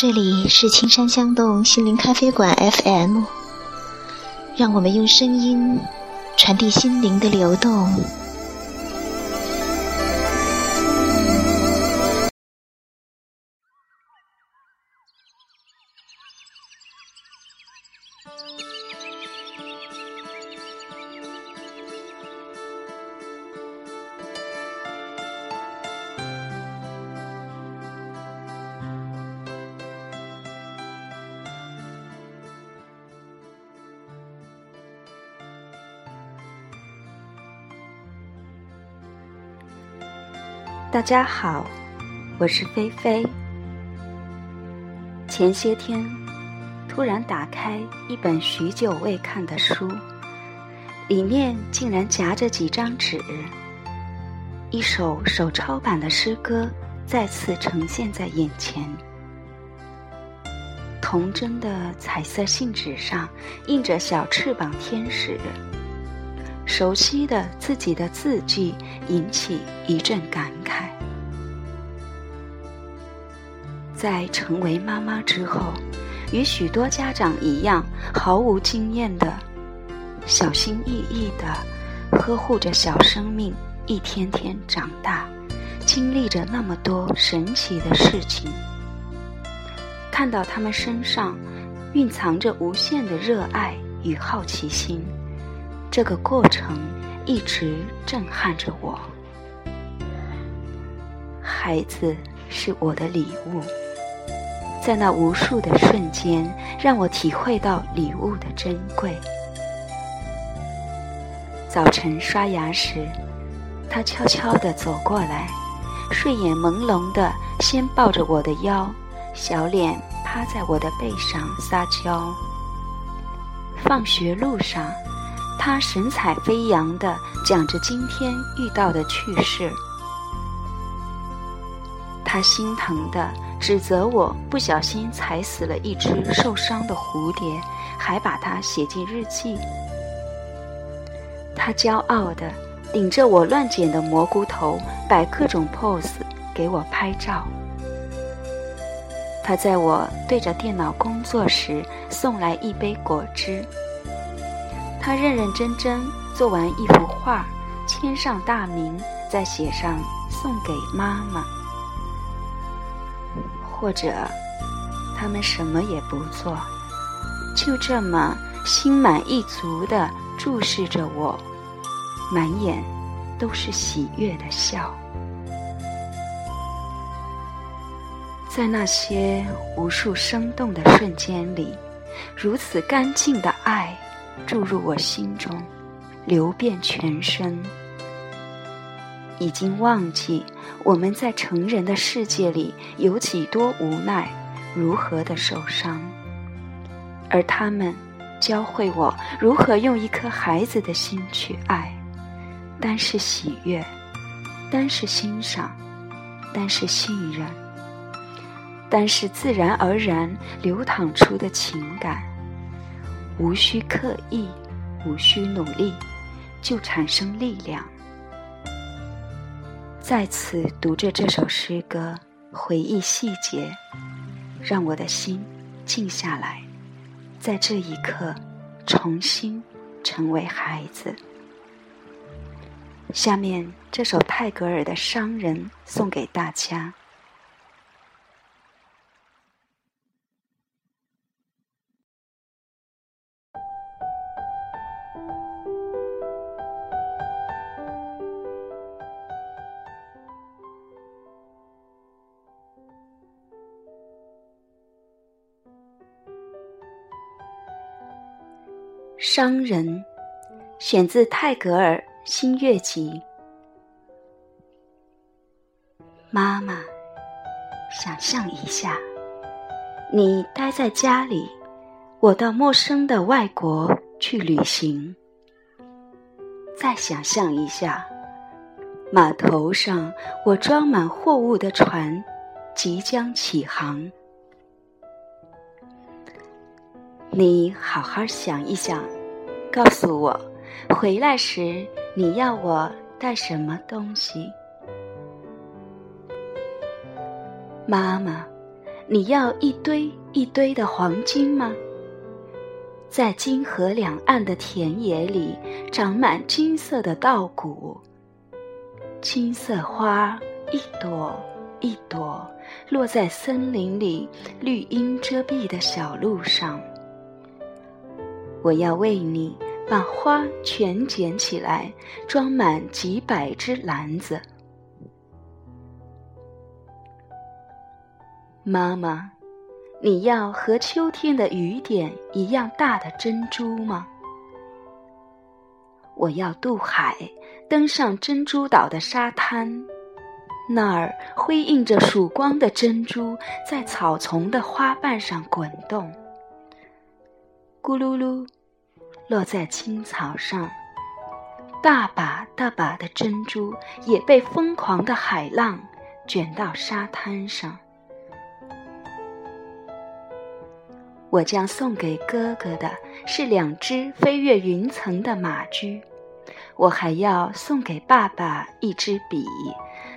这里是青山香洞心灵咖啡馆 FM，让我们用声音传递心灵的流动。大家好，我是菲菲。前些天突然打开一本许久未看的书，里面竟然夹着几张纸，一首手抄版的诗歌再次呈现在眼前。童真的彩色信纸上印着小翅膀天使。熟悉的自己的字迹引起一阵感慨。在成为妈妈之后，与许多家长一样，毫无经验的，小心翼翼的呵护着小生命，一天天长大，经历着那么多神奇的事情，看到他们身上蕴藏着无限的热爱与好奇心。这个过程一直震撼着我。孩子是我的礼物，在那无数的瞬间，让我体会到礼物的珍贵。早晨刷牙时，他悄悄地走过来，睡眼朦胧的先抱着我的腰，小脸趴在我的背上撒娇。放学路上。他神采飞扬地讲着今天遇到的趣事，他心疼地指责我不小心踩死了一只受伤的蝴蝶，还把它写进日记。他骄傲地顶着我乱剪的蘑菇头，摆各种 pose 给我拍照。他在我对着电脑工作时送来一杯果汁。他认认真真做完一幅画，签上大名，再写上送给妈妈。或者，他们什么也不做，就这么心满意足地注视着我，满眼都是喜悦的笑。在那些无数生动的瞬间里，如此干净的爱。注入我心中，流遍全身。已经忘记我们在成人的世界里有几多无奈，如何的受伤，而他们教会我如何用一颗孩子的心去爱，单是喜悦，单是欣赏，单是信任，单是自然而然流淌出的情感。无需刻意，无需努力，就产生力量。再次读着这首诗歌，回忆细节，让我的心静下来，在这一刻重新成为孩子。下面这首泰戈尔的《商人》送给大家。商人，选自泰戈尔《新月集》。妈妈，想象一下，你待在家里，我到陌生的外国去旅行。再想象一下，码头上我装满货物的船即将起航。你好好想一想，告诉我，回来时你要我带什么东西？妈妈，你要一堆一堆的黄金吗？在金河两岸的田野里，长满金色的稻谷，金色花一朵一朵落在森林里绿荫遮蔽的小路上。我要为你把花全捡起来，装满几百只篮子。妈妈。你要和秋天的雨点一样大的珍珠吗？我要渡海，登上珍珠岛的沙滩，那儿辉映着曙光的珍珠在草丛的花瓣上滚动，咕噜噜，落在青草上，大把大把的珍珠也被疯狂的海浪卷到沙滩上。我将送给哥哥的是两只飞越云层的马驹，我还要送给爸爸一支笔，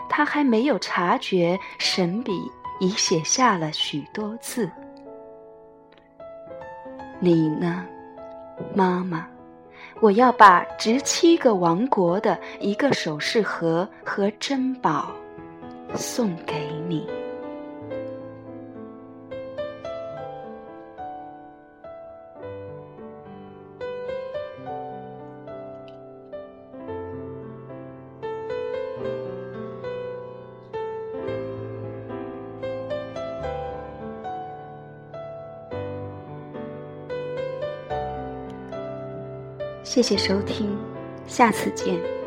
他还没有察觉神笔已写下了许多字。你呢，妈妈？我要把值七个王国的一个首饰盒和珍宝送给你。谢谢收听，下次见。